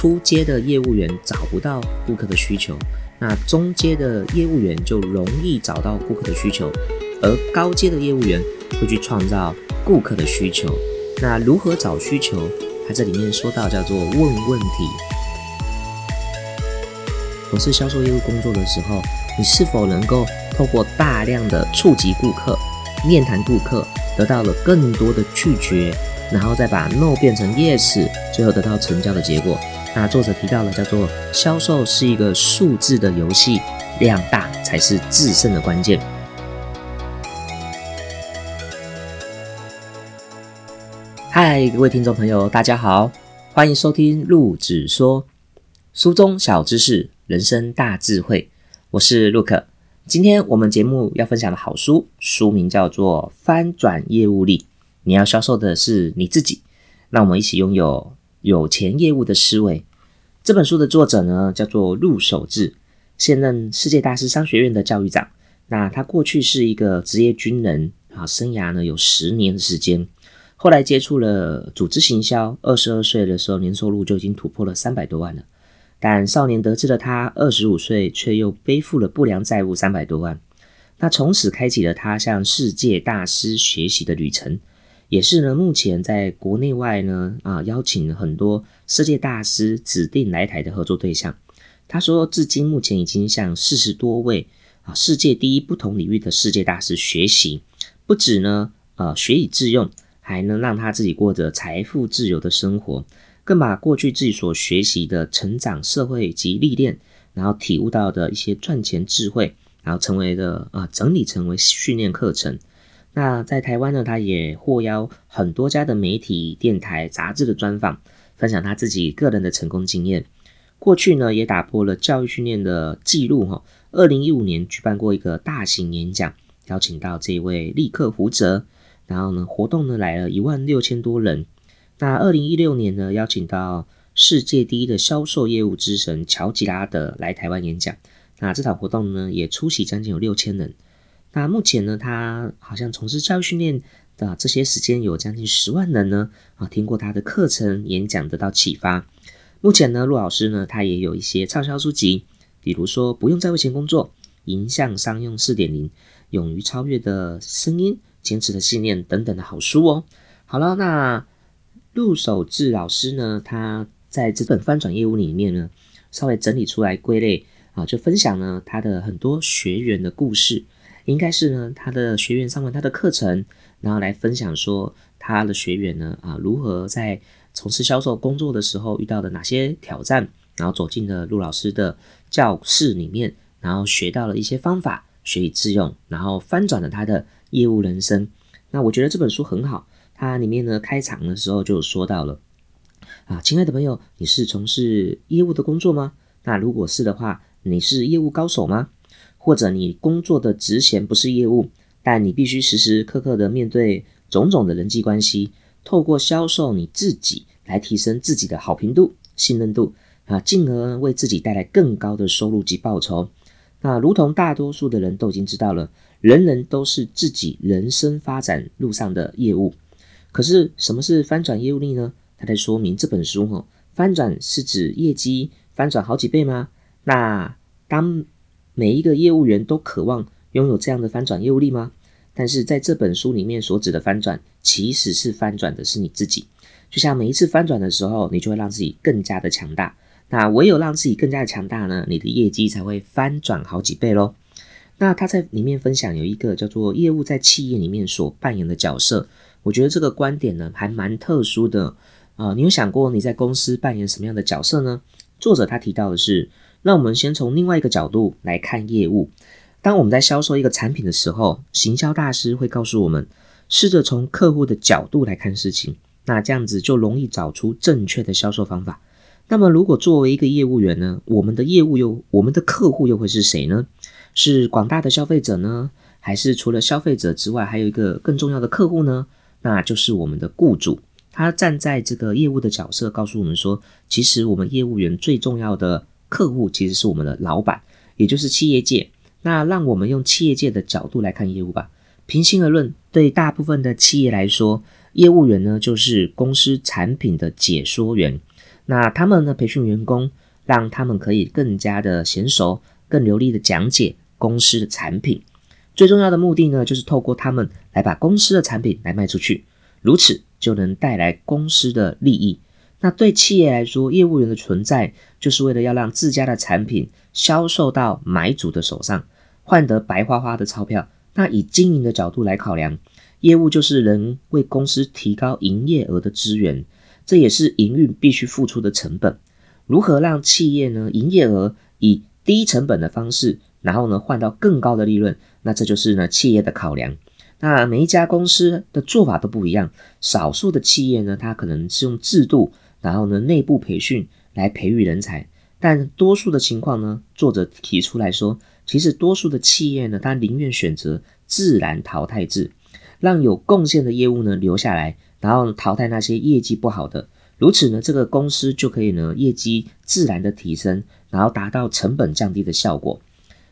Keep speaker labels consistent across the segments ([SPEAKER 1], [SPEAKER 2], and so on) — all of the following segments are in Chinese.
[SPEAKER 1] 初阶的业务员找不到顾客的需求，那中阶的业务员就容易找到顾客的需求，而高阶的业务员会去创造顾客的需求。那如何找需求？它这里面说到叫做问问题。从事销售业务工作的时候，你是否能够透过大量的触及顾客、面谈顾客，得到了更多的拒绝，然后再把 no 变成 yes，最后得到成交的结果？那作者提到了叫做销售是一个数字的游戏，量大才是制胜的关键。嗨，各位听众朋友，大家好，欢迎收听陆子说书中小知识。人生大智慧，我是陆克。今天我们节目要分享的好书，书名叫做《翻转业务力》。你要销售的是你自己，让我们一起拥有有钱业务的思维。这本书的作者呢，叫做陆守志，现任世界大师商学院的教育长。那他过去是一个职业军人啊，生涯呢有十年的时间。后来接触了组织行销，二十二岁的时候年收入就已经突破了三百多万了。但少年得志的他，二十五岁却又背负了不良债务三百多万。那从此开启了他向世界大师学习的旅程，也是呢目前在国内外呢啊邀请了很多世界大师指定来台的合作对象。他说，至今目前已经向四十多位啊世界第一不同领域的世界大师学习，不止呢呃学以致用，还能让他自己过着财富自由的生活。更把过去自己所学习的成长、社会及历练，然后体悟到的一些赚钱智慧，然后成为的啊整理成为训练课程。那在台湾呢，他也获邀很多家的媒体、电台、杂志的专访，分享他自己个人的成功经验。过去呢，也打破了教育训练的记录哈。二零一五年举办过一个大型演讲，邀请到这位立刻胡哲，然后呢，活动呢来了一万六千多人。那二零一六年呢，邀请到世界第一的销售业务之神乔吉拉德来台湾演讲。那这场活动呢，也出席将近有六千人。那目前呢，他好像从事教育训练的这些时间，有将近十万人呢啊听过他的课程演讲，得到启发。目前呢，陆老师呢，他也有一些畅销书籍，比如说《不用再为钱工作》《迎向商用四点零》《勇于超越的声音》《坚持的信念》等等的好书哦。好了，那。陆守志老师呢，他在这本翻转业务里面呢，稍微整理出来归类啊，就分享呢他的很多学员的故事，应该是呢他的学员上完他的课程，然后来分享说他的学员呢啊如何在从事销售工作的时候遇到的哪些挑战，然后走进了陆老师的教室里面，然后学到了一些方法，学以致用，然后翻转了他的业务人生。那我觉得这本书很好。它里面呢，开场的时候就说到了啊，亲爱的朋友，你是从事业务的工作吗？那如果是的话，你是业务高手吗？或者你工作的职衔不是业务，但你必须时时刻刻的面对种种的人际关系，透过销售你自己来提升自己的好评度、信任度啊，进而为自己带来更高的收入及报酬。那如同大多数的人都已经知道了，人人都是自己人生发展路上的业务。可是什么是翻转业务力呢？他在说明这本书哈，翻转是指业绩翻转好几倍吗？那当每一个业务员都渴望拥有这样的翻转业务力吗？但是在这本书里面所指的翻转，其实是翻转的是你自己。就像每一次翻转的时候，你就会让自己更加的强大。那唯有让自己更加的强大呢，你的业绩才会翻转好几倍喽。那他在里面分享有一个叫做业务在企业里面所扮演的角色。我觉得这个观点呢还蛮特殊的啊！你有想过你在公司扮演什么样的角色呢？作者他提到的是，那我们先从另外一个角度来看业务。当我们在销售一个产品的时候，行销大师会告诉我们，试着从客户的角度来看事情，那这样子就容易找出正确的销售方法。那么，如果作为一个业务员呢，我们的业务又我们的客户又会是谁呢？是广大的消费者呢，还是除了消费者之外，还有一个更重要的客户呢？那就是我们的雇主，他站在这个业务的角色，告诉我们说，其实我们业务员最重要的客户其实是我们的老板，也就是企业界。那让我们用企业界的角度来看业务吧。平心而论，对大部分的企业来说，业务员呢就是公司产品的解说员。那他们呢培训员工，让他们可以更加的娴熟、更流利的讲解公司的产品。最重要的目的呢，就是透过他们来把公司的产品来卖出去，如此就能带来公司的利益。那对企业来说，业务员的存在就是为了要让自家的产品销售到买主的手上，换得白花花的钞票。那以经营的角度来考量，业务就是能为公司提高营业额的资源，这也是营运必须付出的成本。如何让企业呢营业额以低成本的方式，然后呢换到更高的利润？那这就是呢企业的考量。那每一家公司的做法都不一样，少数的企业呢，它可能是用制度。然后呢，内部培训来培育人才，但多数的情况呢，作者提出来说，其实多数的企业呢，他宁愿选择自然淘汰制，让有贡献的业务呢留下来，然后淘汰那些业绩不好的，如此呢，这个公司就可以呢业绩自然的提升，然后达到成本降低的效果。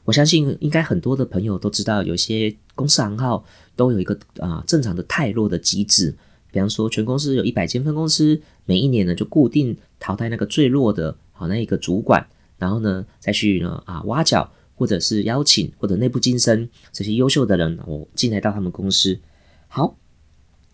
[SPEAKER 1] 我相信应该很多的朋友都知道，有些公司行号都有一个啊正常的泰弱的机制。比方说，全公司有一百间分公司，每一年呢就固定淘汰那个最弱的，好那一个主管，然后呢再去呢啊挖角，或者是邀请或者内部晋升这些优秀的人，我进来到他们公司。好，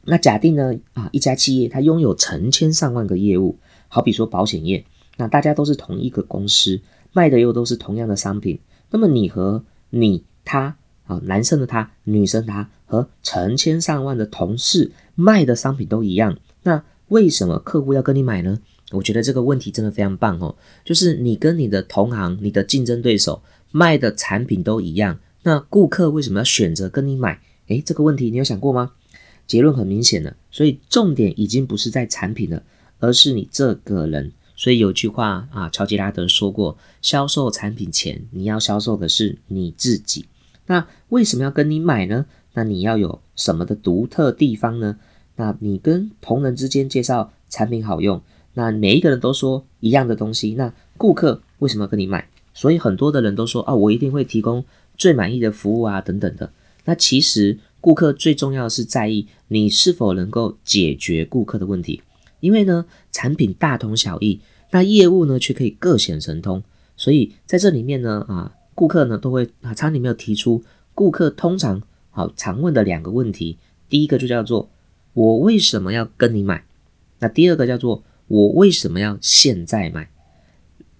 [SPEAKER 1] 那假定呢啊一家企业它拥有成千上万个业务，好比说保险业，那大家都是同一个公司，卖的又都是同样的商品，那么你和你他。啊，男生的他，女生他和成千上万的同事卖的商品都一样，那为什么客户要跟你买呢？我觉得这个问题真的非常棒哦，就是你跟你的同行、你的竞争对手卖的产品都一样，那顾客为什么要选择跟你买？诶，这个问题你有想过吗？结论很明显的，所以重点已经不是在产品了，而是你这个人。所以有句话啊，乔吉拉德说过：销售产品前，你要销售的是你自己。那为什么要跟你买呢？那你要有什么的独特地方呢？那你跟同仁之间介绍产品好用，那每一个人都说一样的东西，那顾客为什么要跟你买？所以很多的人都说啊，我一定会提供最满意的服务啊，等等的。那其实顾客最重要的是在意你是否能够解决顾客的问题，因为呢，产品大同小异，那业务呢却可以各显神通。所以在这里面呢，啊。顾客呢都会啊，厂里面有提出，顾客通常好常问的两个问题，第一个就叫做我为什么要跟你买？那第二个叫做我为什么要现在买？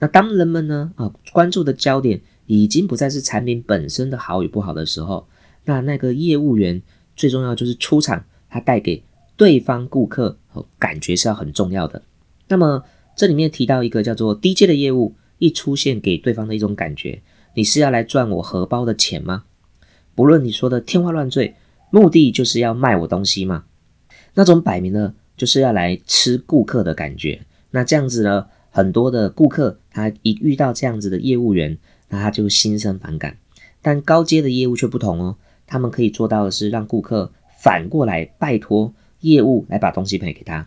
[SPEAKER 1] 那当人们呢啊关注的焦点已经不再是产品本身的好与不好的时候，那那个业务员最重要就是出场，他带给对方顾客感觉是要很重要的。那么这里面提到一个叫做低阶的业务，一出现给对方的一种感觉。你是要来赚我荷包的钱吗？不论你说的天花乱坠，目的就是要卖我东西嘛？那种摆明了就是要来吃顾客的感觉。那这样子呢，很多的顾客他一遇到这样子的业务员，那他就心生反感。但高阶的业务却不同哦，他们可以做到的是让顾客反过来拜托业务来把东西卖给他。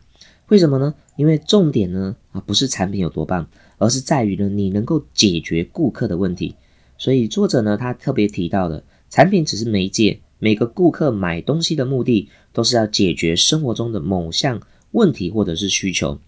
[SPEAKER 1] 为什么呢？因为重点呢啊不是产品有多棒，而是在于呢你能够解决顾客的问题。所以作者呢，他特别提到的，产品只是媒介，每个顾客买东西的目的都是要解决生活中的某项问题或者是需求。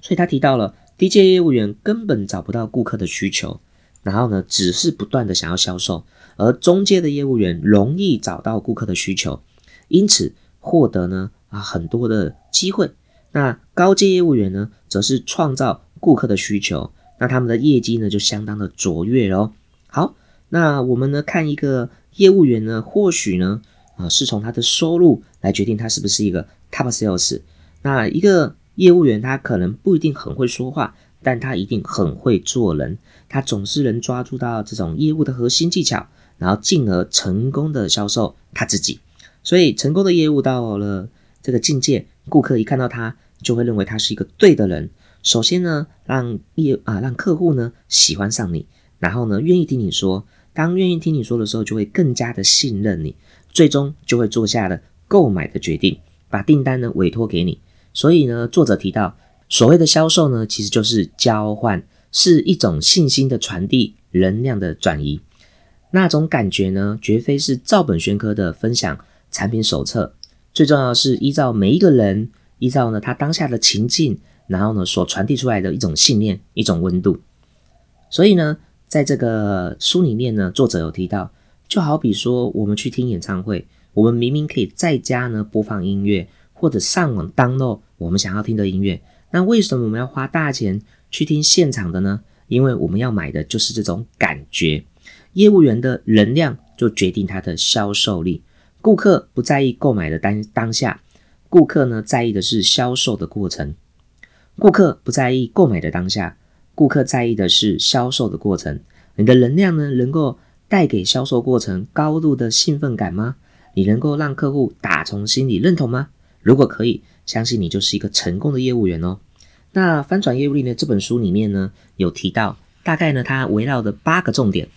[SPEAKER 1] 所以他提到了低阶业务员根本找不到顾客的需求，然后呢，只是不断的想要销售，而中阶的业务员容易找到顾客的需求，因此获得呢啊很多的机会。那高阶业务员呢，则是创造顾客的需求，那他们的业绩呢就相当的卓越哦。好，那我们呢看一个业务员呢，或许呢，啊，是从他的收入来决定他是不是一个 top sales。那一个业务员他可能不一定很会说话，但他一定很会做人，他总是能抓住到这种业务的核心技巧，然后进而成功的销售他自己。所以成功的业务到了这个境界，顾客一看到他就会认为他是一个对的人。首先呢，让业啊让客户呢喜欢上你。然后呢，愿意听你说，当愿意听你说的时候，就会更加的信任你，最终就会做下了购买的决定，把订单呢委托给你。所以呢，作者提到，所谓的销售呢，其实就是交换，是一种信心的传递，能量的转移。那种感觉呢，绝非是照本宣科的分享产品手册，最重要是依照每一个人，依照呢他当下的情境，然后呢所传递出来的一种信念、一种温度。所以呢，在这个书里面呢，作者有提到，就好比说我们去听演唱会，我们明明可以在家呢播放音乐，或者上网 download 我们想要听的音乐，那为什么我们要花大钱去听现场的呢？因为我们要买的就是这种感觉。业务员的能量就决定他的销售力。顾客不在意购买的当当下，顾客呢在意的是销售的过程。顾客不在意购买的当下。顾客在意的是销售的过程，你的能量呢，能够带给销售过程高度的兴奋感吗？你能够让客户打从心里认同吗？如果可以，相信你就是一个成功的业务员哦。那翻转业务力呢？这本书里面呢有提到，大概呢它围绕的八个重点，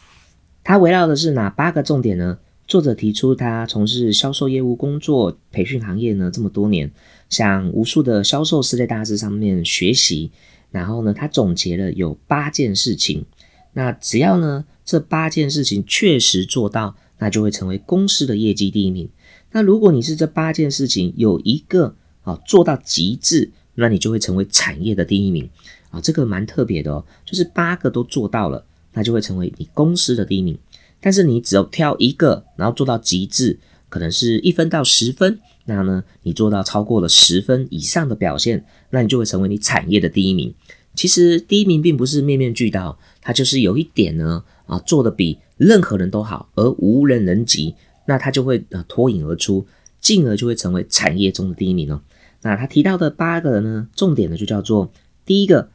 [SPEAKER 1] 它围绕的是哪八个重点呢？作者提出，他从事销售业务工作培训行业呢这么多年，向无数的销售世界大师上面学习。然后呢，他总结了有八件事情，那只要呢这八件事情确实做到，那就会成为公司的业绩第一名。那如果你是这八件事情有一个啊做到极致，那你就会成为产业的第一名啊，这个蛮特别的哦，就是八个都做到了，那就会成为你公司的第一名。但是你只要挑一个，然后做到极致，可能是一分到十分。那呢，你做到超过了十分以上的表现，那你就会成为你产业的第一名。其实第一名并不是面面俱到，它就是有一点呢啊，做的比任何人都好，而无人能及，那他就会啊脱颖而出，进而就会成为产业中的第一名哦。那他提到的八个呢，重点呢就叫做：第一个，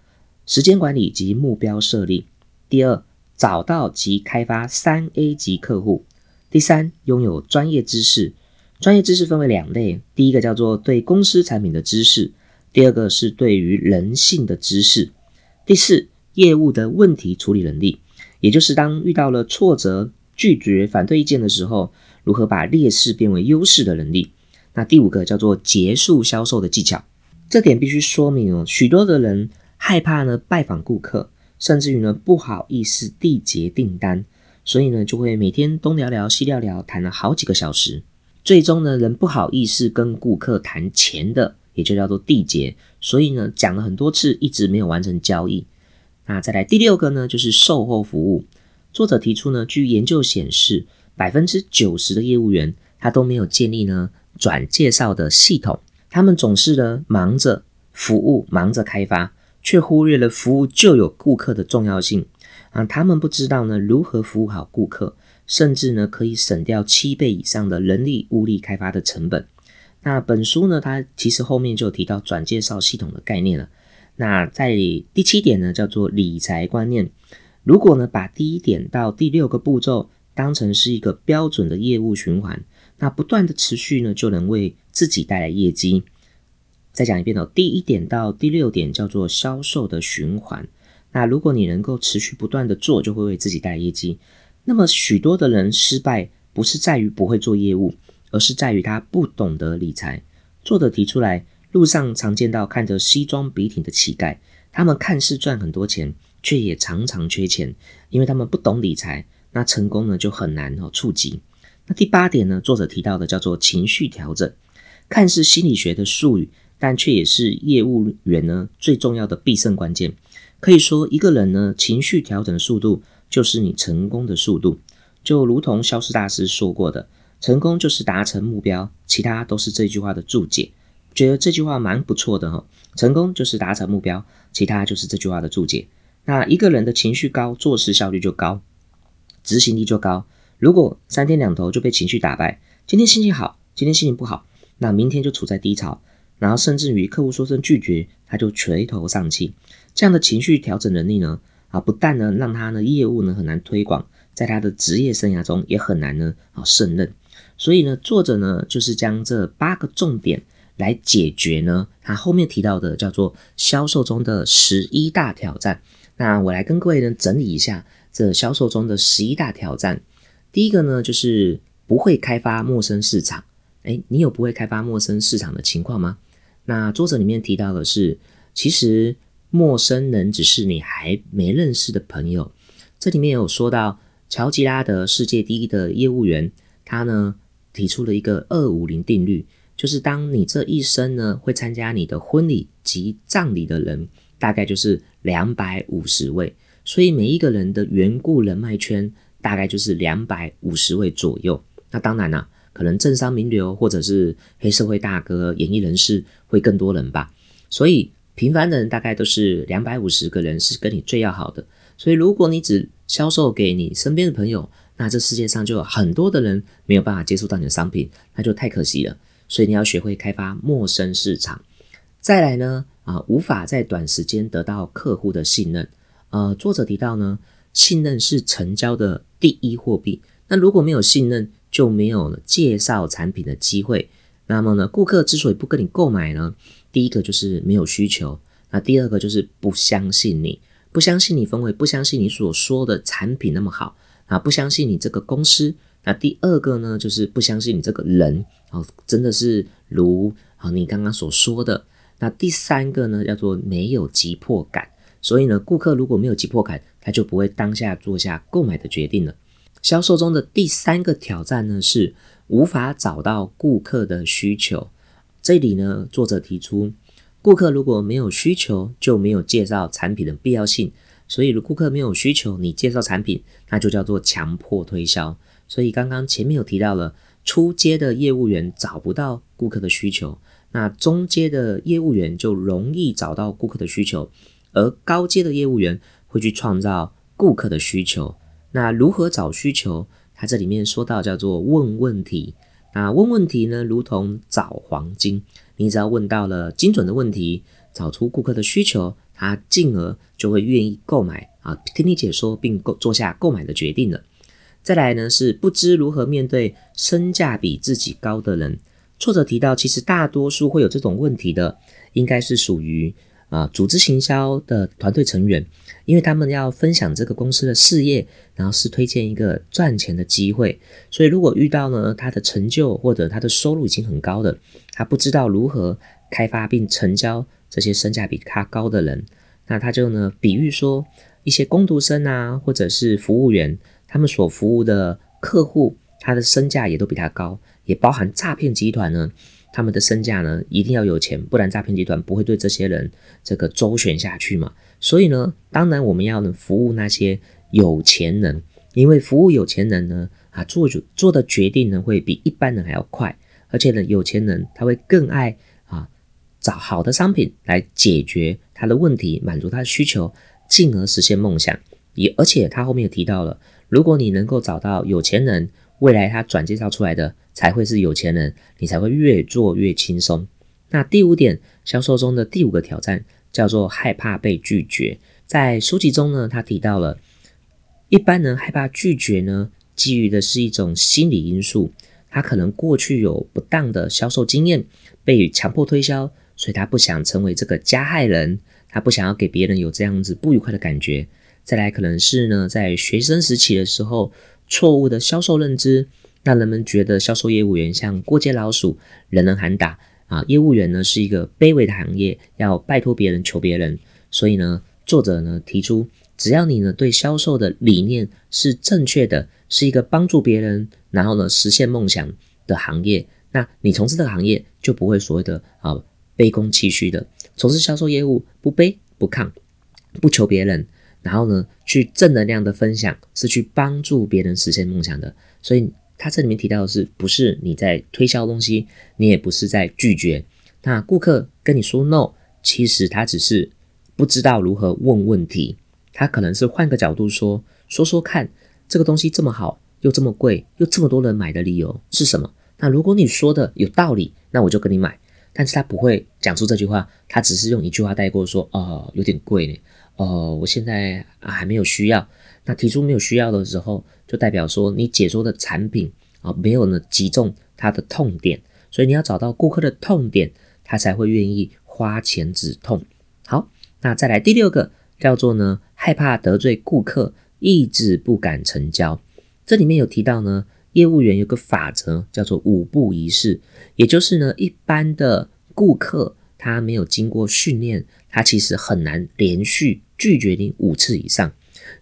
[SPEAKER 1] 时间管理及目标设立；第二，找到及开发三 A 级客户；第三，拥有专业知识。专业知识分为两类，第一个叫做对公司产品的知识，第二个是对于人性的知识。第四，业务的问题处理能力，也就是当遇到了挫折、拒绝、反对意见的时候，如何把劣势变为优势的能力。那第五个叫做结束销售的技巧。这点必须说明哦，许多的人害怕呢拜访顾客，甚至于呢不好意思缔结订单，所以呢就会每天东聊聊西聊聊，谈了好几个小时。最终呢，人不好意思跟顾客谈钱的，也就叫做缔结，所以呢，讲了很多次，一直没有完成交易。那再来第六个呢，就是售后服务。作者提出呢，据研究显示，百分之九十的业务员他都没有建立呢转介绍的系统，他们总是呢忙着服务，忙着开发，却忽略了服务就有顾客的重要性啊。他们不知道呢如何服务好顾客。甚至呢，可以省掉七倍以上的人力物力开发的成本。那本书呢，它其实后面就提到转介绍系统的概念了。那在第七点呢，叫做理财观念。如果呢，把第一点到第六个步骤当成是一个标准的业务循环，那不断的持续呢，就能为自己带来业绩。再讲一遍哦，第一点到第六点叫做销售的循环。那如果你能够持续不断的做，就会为自己带来业绩。那么许多的人失败，不是在于不会做业务，而是在于他不懂得理财。作者提出来，路上常见到看着西装笔挺的乞丐，他们看似赚很多钱，却也常常缺钱，因为他们不懂理财。那成功呢就很难哦触及。那第八点呢，作者提到的叫做情绪调整，看似心理学的术语，但却也是业务员呢最重要的必胜关键。可以说，一个人呢情绪调整的速度。就是你成功的速度，就如同消失大师说过的，成功就是达成目标，其他都是这句话的注解。觉得这句话蛮不错的哈，成功就是达成目标，其他就是这句话的注解。那一个人的情绪高，做事效率就高，执行力就高。如果三天两头就被情绪打败，今天心情好，今天心情不好，那明天就处在低潮，然后甚至于客户说声拒绝，他就垂头丧气。这样的情绪调整能力呢？啊，不但呢让他呢业务呢很难推广，在他的职业生涯中也很难呢啊胜任。所以呢，作者呢就是将这八个重点来解决呢他后面提到的叫做销售中的十一大挑战。那我来跟各位呢整理一下这销售中的十一大挑战。第一个呢就是不会开发陌生市场。诶，你有不会开发陌生市场的情况吗？那作者里面提到的是，其实。陌生人只是你还没认识的朋友。这里面有说到，乔吉拉德世界第一的业务员，他呢提出了一个二五零定律。就是当你这一生呢会参加你的婚礼及葬礼的人，大概就是两百五十位。所以每一个人的缘故人脉圈大概就是两百五十位左右。那当然啦，可能政商名流或者是黑社会大哥、演艺人士会更多人吧。所以平凡的人大概都是两百五十个人是跟你最要好的。所以如果你只销售给你身边的朋友，那这世界上就有很多的人没有办法接触到你的商品，那就太可惜了。所以你要学会开发陌生市场。再来呢，啊，无法在短时间得到客户的信任。呃，作者提到呢，信任是成交的第一货币。那如果没有信任，就没有介绍产品的机会。那么呢，顾客之所以不跟你购买呢，第一个就是没有需求，那第二个就是不相信你，不相信你分为不相信你所说的产品那么好啊，不相信你这个公司。那第二个呢，就是不相信你这个人哦，真的是如啊你刚刚所说的。那第三个呢，叫做没有急迫感。所以呢，顾客如果没有急迫感，他就不会当下做下购买的决定了。销售中的第三个挑战呢，是无法找到顾客的需求。这里呢，作者提出，顾客如果没有需求，就没有介绍产品的必要性。所以，如顾客没有需求，你介绍产品，那就叫做强迫推销。所以，刚刚前面有提到了，初阶的业务员找不到顾客的需求，那中阶的业务员就容易找到顾客的需求。而高阶的业务员会去创造顾客的需求。那如何找需求？他这里面说到叫做问问题。那问问题呢，如同找黄金。你只要问到了精准的问题，找出顾客的需求，他进而就会愿意购买啊，听你解说并购做下购买的决定了。再来呢，是不知如何面对身价比自己高的人。作者提到，其实大多数会有这种问题的，应该是属于。啊，组织行销的团队成员，因为他们要分享这个公司的事业，然后是推荐一个赚钱的机会，所以如果遇到呢他的成就或者他的收入已经很高的，他不知道如何开发并成交这些身价比他高的人，那他就呢比喻说一些工读生啊，或者是服务员，他们所服务的客户，他的身价也都比他高，也包含诈骗集团呢。他们的身价呢，一定要有钱，不然诈骗集团不会对这些人这个周旋下去嘛。所以呢，当然我们要能服务那些有钱人，因为服务有钱人呢，啊做做做的决定呢会比一般人还要快，而且呢，有钱人他会更爱啊找好的商品来解决他的问题，满足他的需求，进而实现梦想。也而且他后面也提到了，如果你能够找到有钱人，未来他转介绍出来的。才会是有钱人，你才会越做越轻松。那第五点，销售中的第五个挑战叫做害怕被拒绝。在书籍中呢，他提到了一般人害怕拒绝呢，基于的是一种心理因素。他可能过去有不当的销售经验，被强迫推销，所以他不想成为这个加害人，他不想要给别人有这样子不愉快的感觉。再来，可能是呢，在学生时期的时候，错误的销售认知。让人们觉得销售业务员像过街老鼠，人人喊打啊！业务员呢是一个卑微的行业，要拜托别人求别人。所以呢，作者呢提出，只要你呢对销售的理念是正确的，是一个帮助别人，然后呢实现梦想的行业，那你从事这个行业就不会所谓的啊卑躬屈膝的。从事销售业务不卑不亢，不求别人，然后呢去正能量的分享，是去帮助别人实现梦想的。所以。他这里面提到的是，不是你在推销东西，你也不是在拒绝。那顾客跟你说 no，其实他只是不知道如何问问题。他可能是换个角度说，说说看，这个东西这么好，又这么贵，又这么多人买的理由是什么？那如果你说的有道理，那我就跟你买。但是他不会讲出这句话，他只是用一句话带过说，哦，有点贵呢，哦，我现在啊还没有需要。那提出没有需要的时候，就代表说你解说的产品啊没有呢击中他的痛点，所以你要找到顾客的痛点，他才会愿意花钱止痛。好，那再来第六个叫做呢害怕得罪顾客，一直不敢成交。这里面有提到呢，业务员有个法则叫做五步仪式，也就是呢一般的顾客他没有经过训练，他其实很难连续拒绝你五次以上。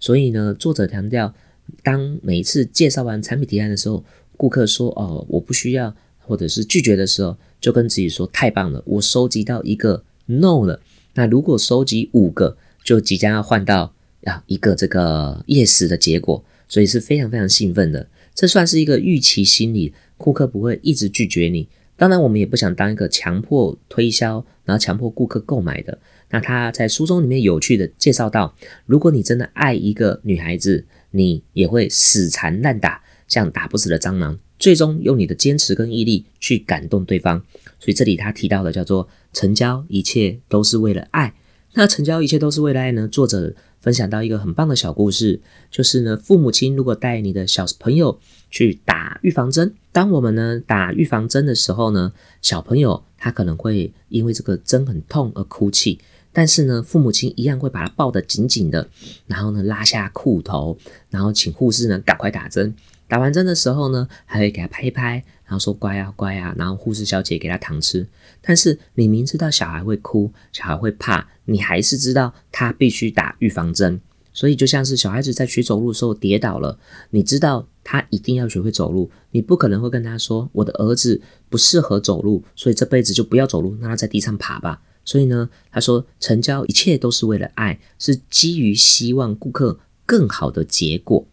[SPEAKER 1] 所以呢，作者强调，当每一次介绍完产品提案的时候，顾客说“哦，我不需要”或者是拒绝的时候，就跟自己说：“太棒了，我收集到一个 no 了。那如果收集五个，就即将要换到啊一个这个 yes 的结果，所以是非常非常兴奋的。这算是一个预期心理，顾客不会一直拒绝你。当然，我们也不想当一个强迫推销，然后强迫顾客购买的。那他在书中里面有趣的介绍到，如果你真的爱一个女孩子，你也会死缠烂打，像打不死的蟑螂。最终用你的坚持跟毅力去感动对方，所以这里他提到的叫做成交，一切都是为了爱。那成交一切都是为了爱呢？作者分享到一个很棒的小故事，就是呢，父母亲如果带你的小朋友去打预防针，当我们呢打预防针的时候呢，小朋友他可能会因为这个针很痛而哭泣，但是呢，父母亲一样会把他抱得紧紧的，然后呢拉下裤头，然后请护士呢赶快打针。打完针的时候呢，还会给他拍一拍，然后说乖啊乖啊，然后护士小姐给他糖吃。但是你明知道小孩会哭，小孩会怕，你还是知道他必须打预防针。所以就像是小孩子在学走路的时候跌倒了，你知道他一定要学会走路，你不可能会跟他说我的儿子不适合走路，所以这辈子就不要走路，让他在地上爬吧。所以呢，他说成交一切都是为了爱，是基于希望顾客更好的结果。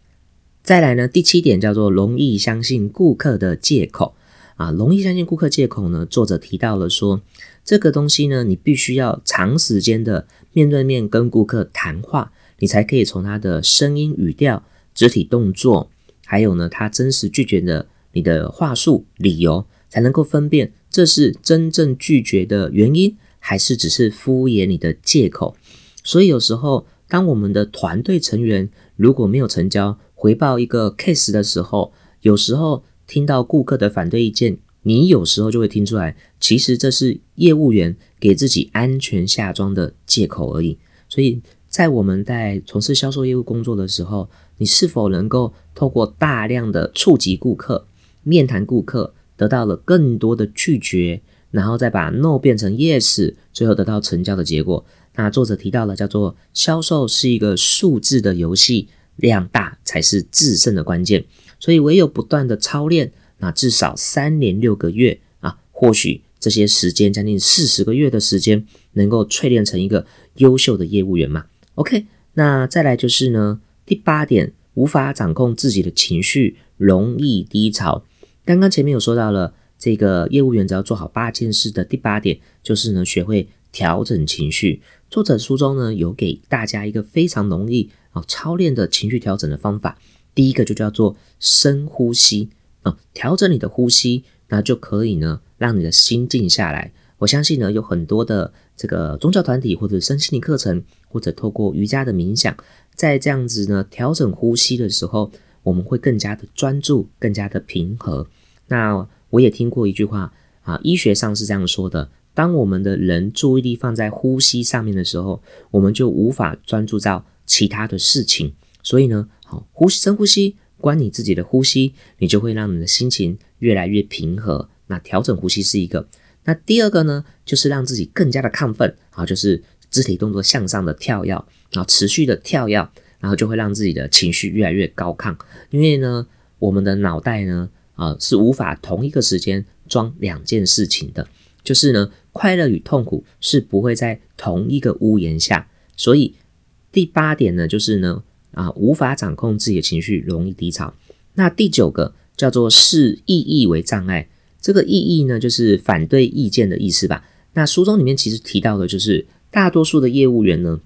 [SPEAKER 1] 再来呢，第七点叫做容易相信顾客的借口啊，容易相信顾客借口呢，作者提到了说，这个东西呢，你必须要长时间的面对面跟顾客谈话，你才可以从他的声音、语调、肢体动作，还有呢，他真实拒绝的你的话术、理由，才能够分辨这是真正拒绝的原因，还是只是敷衍你的借口。所以有时候，当我们的团队成员如果没有成交，回报一个 case 的时候，有时候听到顾客的反对意见，你有时候就会听出来，其实这是业务员给自己安全下装的借口而已。所以在我们在从事销售业务工作的时候，你是否能够透过大量的触及顾客、面谈顾客，得到了更多的拒绝，然后再把 no 变成 yes，最后得到成交的结果？那作者提到了叫做销售是一个数字的游戏。量大才是制胜的关键，所以唯有不断的操练，那至少三年六个月啊，或许这些时间将近四十个月的时间，能够淬炼成一个优秀的业务员嘛？OK，那再来就是呢，第八点，无法掌控自己的情绪，容易低潮。刚刚前面有说到了，这个业务员只要做好八件事的第八点，就是呢，学会调整情绪。作者书中呢，有给大家一个非常容易。啊，操练的情绪调整的方法，第一个就叫做深呼吸啊，调整你的呼吸，那就可以呢，让你的心静下来。我相信呢，有很多的这个宗教团体或者身心灵课程，或者透过瑜伽的冥想，在这样子呢调整呼吸的时候，我们会更加的专注，更加的平和。那我也听过一句话啊，医学上是这样说的：当我们的人注意力放在呼吸上面的时候，我们就无法专注到。其他的事情，所以呢，呼吸，深呼吸，关你自己的呼吸，你就会让你的心情越来越平和。那调整呼吸是一个，那第二个呢，就是让自己更加的亢奋，啊，就是肢体动作向上的跳跃，然后持续的跳跃，然后就会让自己的情绪越来越高亢。因为呢，我们的脑袋呢，啊，是无法同一个时间装两件事情的，就是呢，快乐与痛苦是不会在同一个屋檐下，所以。第八点呢，就是呢，啊，无法掌控自己的情绪，容易低潮。那第九个叫做视异议为障碍，这个异议呢，就是反对意见的意思吧。那书中里面其实提到的，就是大多数的业务员呢，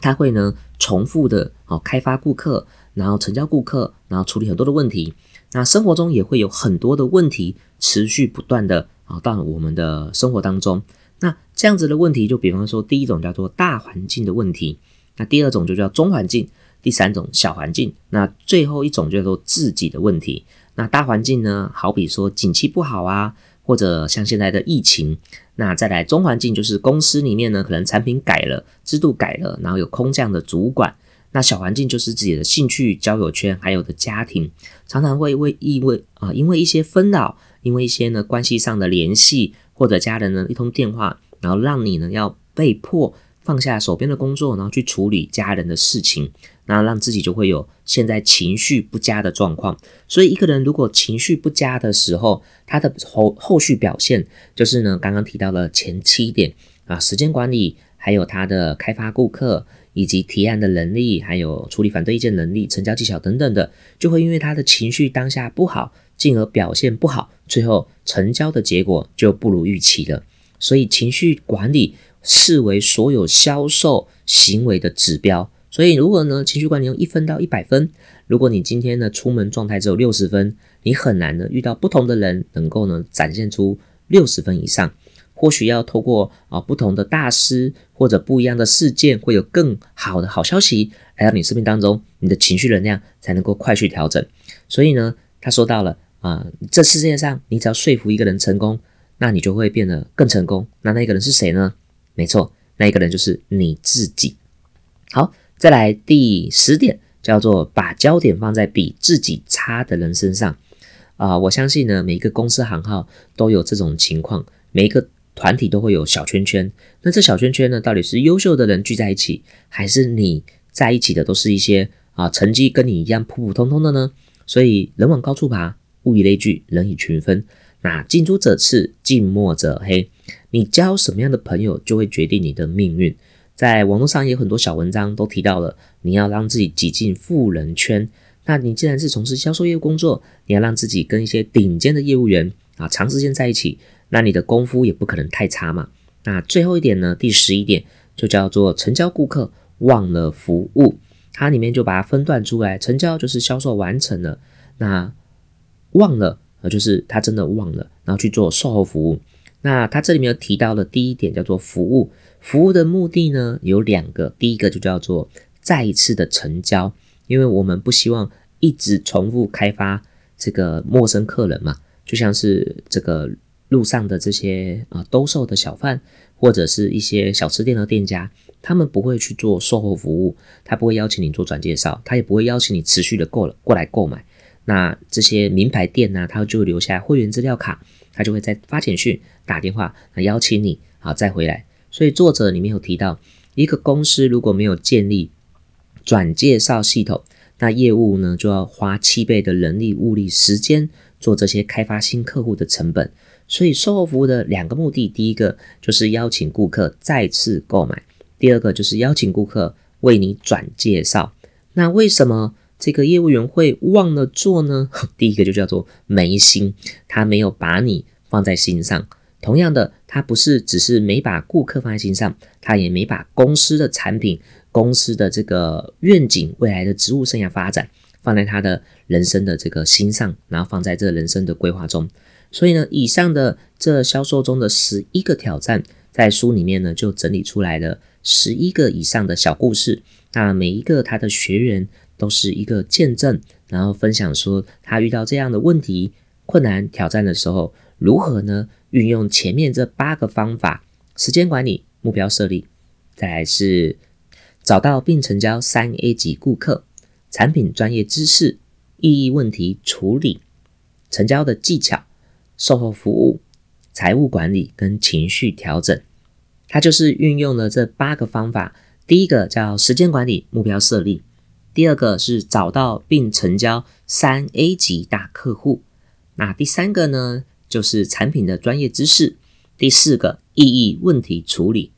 [SPEAKER 1] 他会呢重复的哦开发顾客，然后成交顾客，然后处理很多的问题。那生活中也会有很多的问题持续不断的啊到我们的生活当中。那这样子的问题，就比方说第一种叫做大环境的问题。那第二种就叫中环境，第三种小环境，那最后一种叫做自己的问题。那大环境呢，好比说景气不好啊，或者像现在的疫情。那再来中环境就是公司里面呢，可能产品改了，制度改了，然后有空降的主管。那小环境就是自己的兴趣、交友圈，还有的家庭，常常会为因为啊，因为一些纷扰，因为一些呢关系上的联系，或者家人呢一通电话，然后让你呢要被迫。放下手边的工作，然后去处理家人的事情，那让自己就会有现在情绪不佳的状况。所以一个人如果情绪不佳的时候，他的后后续表现就是呢，刚刚提到了前七点啊，时间管理，还有他的开发顾客以及提案的能力，还有处理反对意见能力、成交技巧等等的，就会因为他的情绪当下不好，进而表现不好，最后成交的结果就不如预期了。所以情绪管理。视为所有销售行为的指标，所以如果呢情绪管理用一分到一百分，如果你今天呢出门状态只有六十分，你很难呢遇到不同的人能够呢展现出六十分以上。或许要透过啊不同的大师或者不一样的事件，会有更好的好消息来到你生命当中，你的情绪能量才能够快去调整。所以呢，他说到了啊，这世界上你只要说服一个人成功，那你就会变得更成功。那那个人是谁呢？没错，那一个人就是你自己。好，再来第十点，叫做把焦点放在比自己差的人身上。啊，我相信呢，每一个公司行号都有这种情况，每一个团体都会有小圈圈。那这小圈圈呢，到底是优秀的人聚在一起，还是你在一起的都是一些啊成绩跟你一样普普通通的呢？所以人往高处爬，物以类聚，人以群分。那近朱者赤，近墨者黑。你交什么样的朋友，就会决定你的命运。在网络上也有很多小文章都提到了，你要让自己挤进富人圈。那你既然是从事销售业务工作，你要让自己跟一些顶尖的业务员啊长时间在一起，那你的功夫也不可能太差嘛。那最后一点呢，第十一点就叫做成交顾客忘了服务，它里面就把它分段出来，成交就是销售完成了，那忘了呃就是他真的忘了，然后去做售后服务。那他这里面有提到的第一点叫做服务，服务的目的呢有两个，第一个就叫做再一次的成交，因为我们不希望一直重复开发这个陌生客人嘛，就像是这个路上的这些啊兜售的小贩或者是一些小吃店的店家，他们不会去做售后服务，他不会邀请你做转介绍，他也不会邀请你持续的过过来购买。那这些名牌店呢，他就留下会员资料卡。他就会在发简讯、打电话邀请你，啊再回来。所以作者里面有提到，一个公司如果没有建立转介绍系统，那业务呢就要花七倍的人力、物力、时间做这些开发新客户的成本。所以售后服务的两个目的，第一个就是邀请顾客再次购买，第二个就是邀请顾客为你转介绍。那为什么？这个业务员会忘了做呢？第一个就叫做没心，他没有把你放在心上。同样的，他不是只是没把顾客放在心上，他也没把公司的产品、公司的这个愿景、未来的职务生涯发展放在他的人生的这个心上，然后放在这人生的规划中。所以呢，以上的这销售中的十一个挑战，在书里面呢就整理出来了十一个以上的小故事。那每一个他的学员。都是一个见证，然后分享说他遇到这样的问题、困难、挑战的时候，如何呢？运用前面这八个方法：时间管理、目标设立，再来是找到并成交三 A 级顾客、产品专业知识、意义问题处理、成交的技巧、售后服务、财务管理跟情绪调整。它就是运用了这八个方法。第一个叫时间管理、目标设立。第二个是找到并成交三 A 级大客户，那第三个呢，就是产品的专业知识。第四个意义问题处理，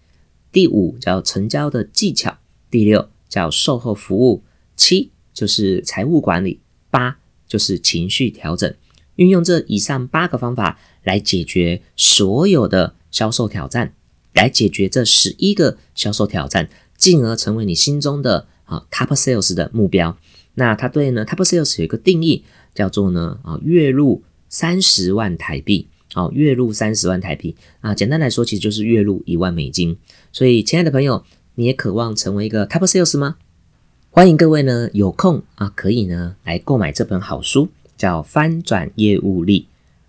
[SPEAKER 1] 第五叫成交的技巧，第六叫售后服务，七就是财务管理，八就是情绪调整。运用这以上八个方法来解决所有的销售挑战，来解决这十一个销售挑战，进而成为你心中的。啊，Top Sales 的目标，那他对呢？Top Sales 有一个定义，叫做呢啊，月入三十万台币。哦，月入三十万台币啊，简单来说，其实就是月入一万美金。所以，亲爱的朋友，你也渴望成为一个 Top Sales 吗？欢迎各位呢，有空啊，可以呢来购买这本好书，叫《翻转业务力》。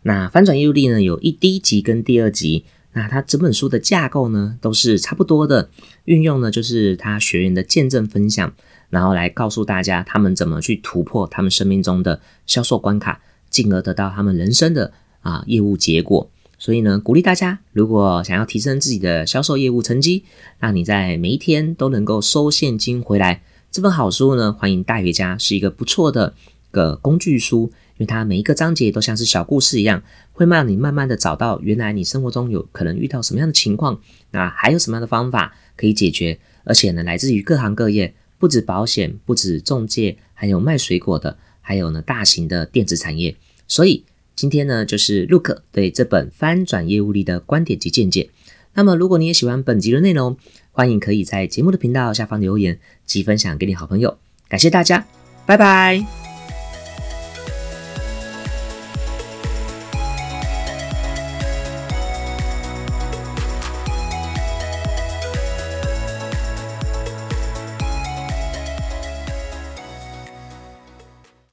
[SPEAKER 1] 那《翻转业务力》呢，有一第一集跟第二集。那它整本书的架构呢，都是差不多的，运用呢就是他学员的见证分享，然后来告诉大家他们怎么去突破他们生命中的销售关卡，进而得到他们人生的啊业务结果。所以呢，鼓励大家，如果想要提升自己的销售业务成绩，让你在每一天都能够收现金回来，这本好书呢，欢迎带回家是一个不错的个工具书，因为它每一个章节都像是小故事一样，会让你慢慢的找到原来你生活中有可能遇到什么样的情况，那还有什么样的方法可以解决，而且呢，来自于各行各业，不止保险，不止中介，还有卖水果的，还有呢，大型的电子产业，所以。今天呢，就是 Look 对这本翻转业务力的观点及见解。那么，如果你也喜欢本集的内容，欢迎可以在节目的频道下方留言及分享给你好朋友。感谢大家，拜拜。